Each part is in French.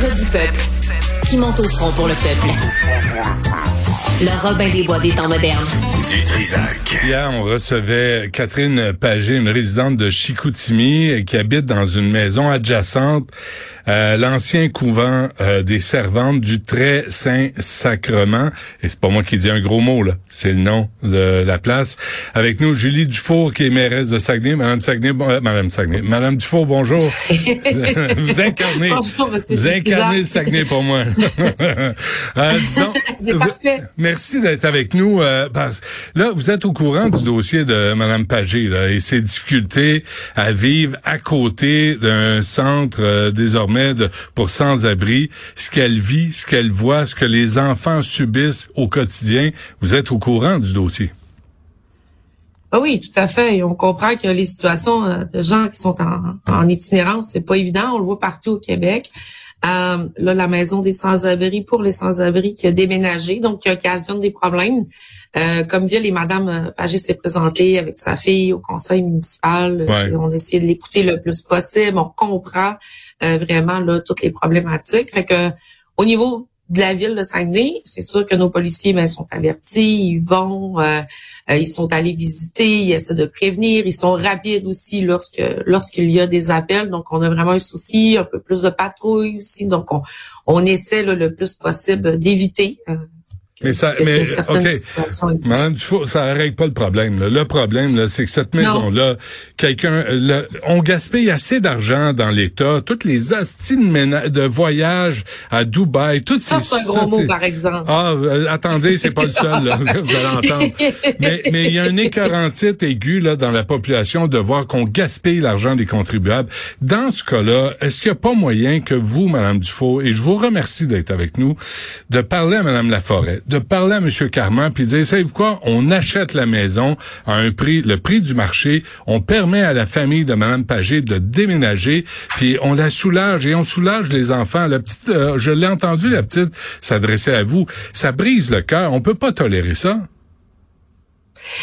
du peuple qui monte au front pour le peuple. Le Robin des Bois des temps modernes. Du Trisac. Hier, on recevait Catherine Pagé, une résidente de Chicoutimi, qui habite dans une maison adjacente euh, l'ancien couvent euh, des servantes du Très Saint Sacrement. Et c'est pas moi qui dis un gros mot là, c'est le nom de la place. Avec nous, Julie Dufour, qui est mairesse de Saguenay. Madame Saguenay, euh, Madame Saguenay, Madame Dufour, bonjour. vous incarnez, vous incarnez le Saguenay pour moi. c'est parfait. Merci d'être avec nous. parce, là, vous êtes au courant du dossier de Madame Pagé là, et ses difficultés à vivre à côté d'un centre désormais pour sans-abri, ce qu'elle vit, ce qu'elle voit, ce que les enfants subissent au quotidien. Vous êtes au courant du dossier. Ah oui, tout à fait. Et on comprend que les situations euh, de gens qui sont en, en itinérance, c'est pas évident. On le voit partout au Québec. Euh, là, la maison des sans-abri pour les sans-abri qui a déménagé, donc qui occasionne des problèmes. Euh, comme Ville et Madame Pagé s'est présentée avec sa fille au conseil municipal. On a essayé de l'écouter le plus possible. On comprend vraiment là, toutes les problématiques. Fait que au niveau de la ville de Saguenay, c'est sûr que nos policiers ben, sont avertis, ils vont, euh, euh, ils sont allés visiter, ils essaient de prévenir, ils sont rapides aussi lorsque lorsqu'il y a des appels. Donc, on a vraiment un souci, un peu plus de patrouille aussi. Donc, on, on essaie le plus possible d'éviter euh, mais ça, mais ok, Madame Dufour, ça règle pas le problème. Là. Le problème, là, c'est que cette maison-là, quelqu'un, on gaspille assez d'argent dans l'État. Toutes les astines de voyage à Dubaï, toutes ça, c'est un gros mot, par exemple. Ah, euh, attendez, c'est pas le seul. Là, vous allez entendre. Mais mais il y a un écœurantite aigu là dans la population de voir qu'on gaspille l'argent des contribuables. Dans ce cas-là, est-ce qu'il n'y a pas moyen que vous, Madame Dufour, et je vous remercie d'être avec nous, de parler à Madame Laforêt de parler à M. Carman puis dire, savez-vous quoi, on achète la maison à un prix, le prix du marché, on permet à la famille de Mme Pagé de déménager, puis on la soulage et on soulage les enfants. La petite, euh, je l'ai entendu, la petite s'adresser à vous. Ça brise le cœur. On peut pas tolérer ça.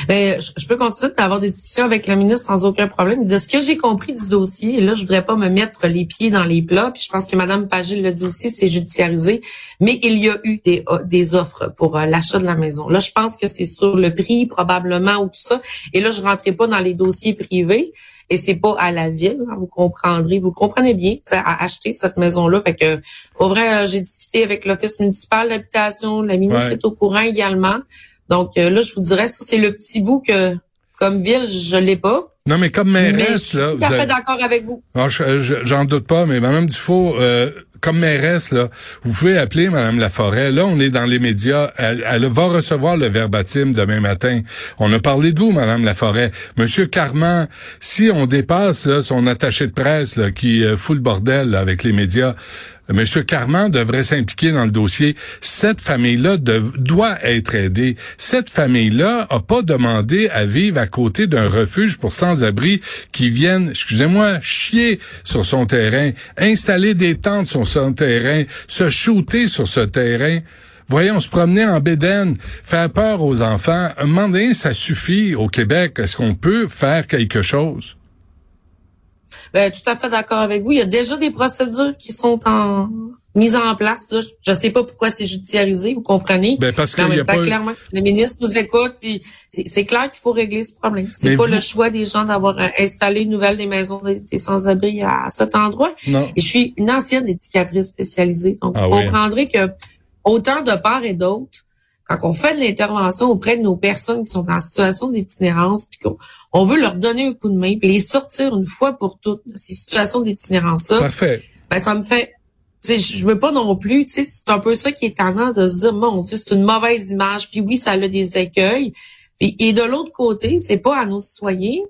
Mais je peux continuer d'avoir des discussions avec le ministre sans aucun problème. De ce que j'ai compris du dossier, et là, je voudrais pas me mettre les pieds dans les plats, puis je pense que Mme Pagil l'a dit aussi, c'est judiciarisé, mais il y a eu des, euh, des offres pour euh, l'achat de la maison. Là, je pense que c'est sur le prix, probablement, ou tout ça. Et là, je rentrais pas dans les dossiers privés. Et c'est pas à la ville, hein, vous comprendrez, vous comprenez bien, à acheter cette maison-là. Fait que, pour vrai, euh, j'ai discuté avec l'Office municipal d'habitation, la ministre est au courant également. Donc euh, là, je vous dirais, ça, c'est le petit bout que, comme ville, je l'ai pas. Non, mais comme mairesse, là. Je suis tout à fait d'accord avec vous. J'en doute pas, mais Madame Dufault, euh, comme mairesse, là, vous pouvez appeler Madame Laforêt. Là, on est dans les médias. Elle, va recevoir le verbatim demain matin. On a parlé de vous, Madame Laforêt. Monsieur Carman, si on dépasse là, son attaché de presse là, qui euh, fout le bordel avec les médias, Monsieur Carman devrait s'impliquer dans le dossier. Cette famille-là doit être aidée. Cette famille-là a pas demandé à vivre à côté d'un refuge pour sans-abri qui viennent, excusez-moi, chier sur son terrain, installer des tentes sur terrain, se shooter sur ce terrain. Voyons, se promener en bédaine, faire peur aux enfants. Un moment donné, ça suffit au Québec. Est-ce qu'on peut faire quelque chose? Ben, tout à fait d'accord avec vous. Il y a déjà des procédures qui sont en mise en place. Je ne sais pas pourquoi c'est judiciarisé, vous comprenez? Ben parce qu'il y a pas... clairement que le ministre nous écoute, puis c'est clair qu'il faut régler ce problème. C'est pas le choix des gens d'avoir euh, installé une nouvelle des maisons des, sans-abri à, cet endroit. Non. Et je suis une ancienne éducatrice spécialisée, donc ah vous comprendrez que autant de part et d'autre, quand on fait de l'intervention auprès de nos personnes qui sont en situation d'itinérance, puis qu'on veut leur donner un coup de main, puis les sortir une fois pour toutes de ces situations d'itinérance-là, Parfait. ben ça me fait je veux pas non plus, c'est un peu ça qui est tendant de se dire, mon Dieu, c'est une mauvaise image, puis oui, ça a des écueils. Puis, et de l'autre côté, c'est pas à nos citoyens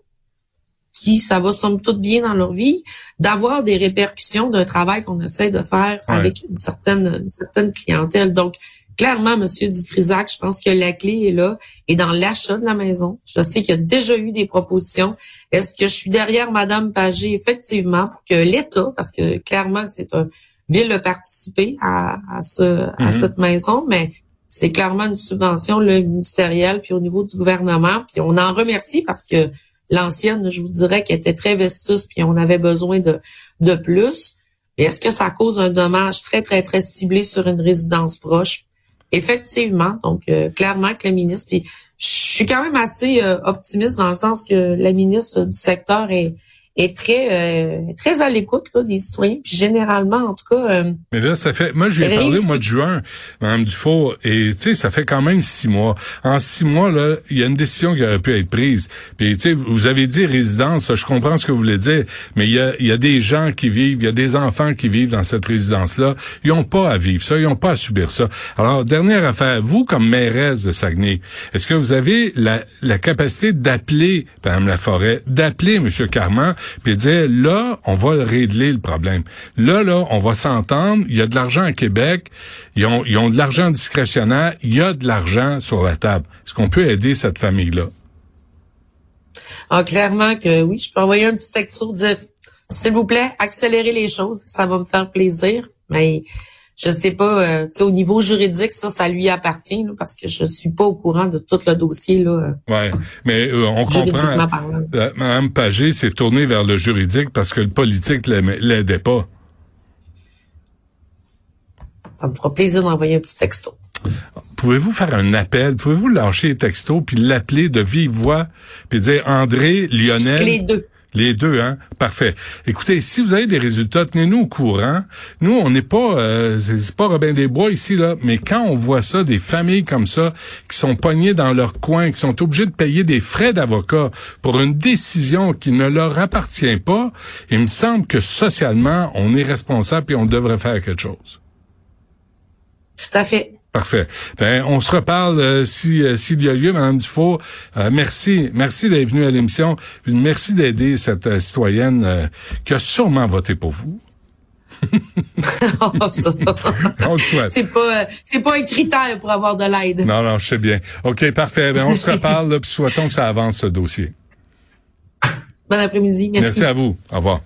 qui, ça va somme toute bien dans leur vie, d'avoir des répercussions d'un travail qu'on essaie de faire avec une certaine, une certaine clientèle. Donc, clairement, Monsieur Dutrisac, je pense que la clé est là et dans l'achat de la maison. Je sais qu'il y a déjà eu des propositions. Est-ce que je suis derrière Madame Pagé effectivement pour que l'État, parce que clairement c'est un ville de participer à, à ce à mhm. cette maison, mais c'est clairement une subvention le ministérielle puis au niveau du gouvernement puis on en remercie parce que l'ancienne, je vous dirais qu'elle était très vestus puis on avait besoin de de plus. Mais est-ce que ça cause un dommage très, très, très ciblé sur une résidence proche? Effectivement. Donc, euh, clairement que le ministre, puis je suis quand même assez euh, optimiste dans le sens que la ministre du secteur est, est très euh, très à l'écoute des citoyens. Puis généralement, en tout cas. Euh, Mais là, ça fait. Moi, j'ai parlé au mois de juin, Mme Dufault, et tu sais, ça fait quand même six mois. En six mois, là, il y a une décision qui aurait pu être prise. Puis tu sais, vous avez dit résidence, je comprends ce que vous voulez dire, mais il y a, il y a des gens qui vivent, il y a des enfants qui vivent dans cette résidence-là. Ils ont pas à vivre ça, ils ont pas à subir ça. Alors, dernière affaire, vous, comme mairesse de Saguenay, est-ce que vous avez la, la capacité d'appeler Mme Laforêt, d'appeler M. Carman, puis dire là, on va régler le problème. Là, là, on va s'entendre. Il y a de l'argent à Québec. Ils ont, ils ont de l'argent discrétionnaire. Il y a de l'argent sur la table. Est-ce qu'on peut aider cette famille-là? Ah, clairement que oui. Je peux envoyer un petit texto dire s'il vous plaît, accélérez les choses. Ça va me faire plaisir. Mais je sais pas, euh, au niveau juridique, ça, ça lui appartient parce que je suis pas au courant de tout le dossier là. Ouais, mais euh, on comprend. Euh, Madame Pagé s'est tournée vers le juridique parce que le politique l'aidait pas. Ça me fera plaisir d'envoyer un petit texto. Pouvez-vous faire un appel? Pouvez-vous lâcher les textos puis l'appeler de vive voix puis dire André, Lionel? Les deux. Les deux, hein? Parfait. Écoutez, si vous avez des résultats, tenez-nous au courant. Nous, on n'est pas, euh, c'est pas Robin des Bois ici, là, mais quand on voit ça, des familles comme ça, qui sont pognées dans leur coin, qui sont obligées de payer des frais d'avocat pour une décision qui ne leur appartient pas, il me semble que socialement, on est responsable et on devrait faire quelque chose. Tout à fait. Parfait. Ben, on se reparle euh, si euh, s'il y a lieu, Madame Dufault. Euh, merci, merci d'être venue à l'émission. Merci d'aider cette citoyenne qui a sûrement voté pour vous. oh, on C'est pas c'est pas un critère pour avoir de l'aide. Non non, je sais bien. OK, parfait. Ben, on se reparle puis souhaitons que ça avance ce dossier. Bon après-midi, merci. Merci à vous. Au revoir.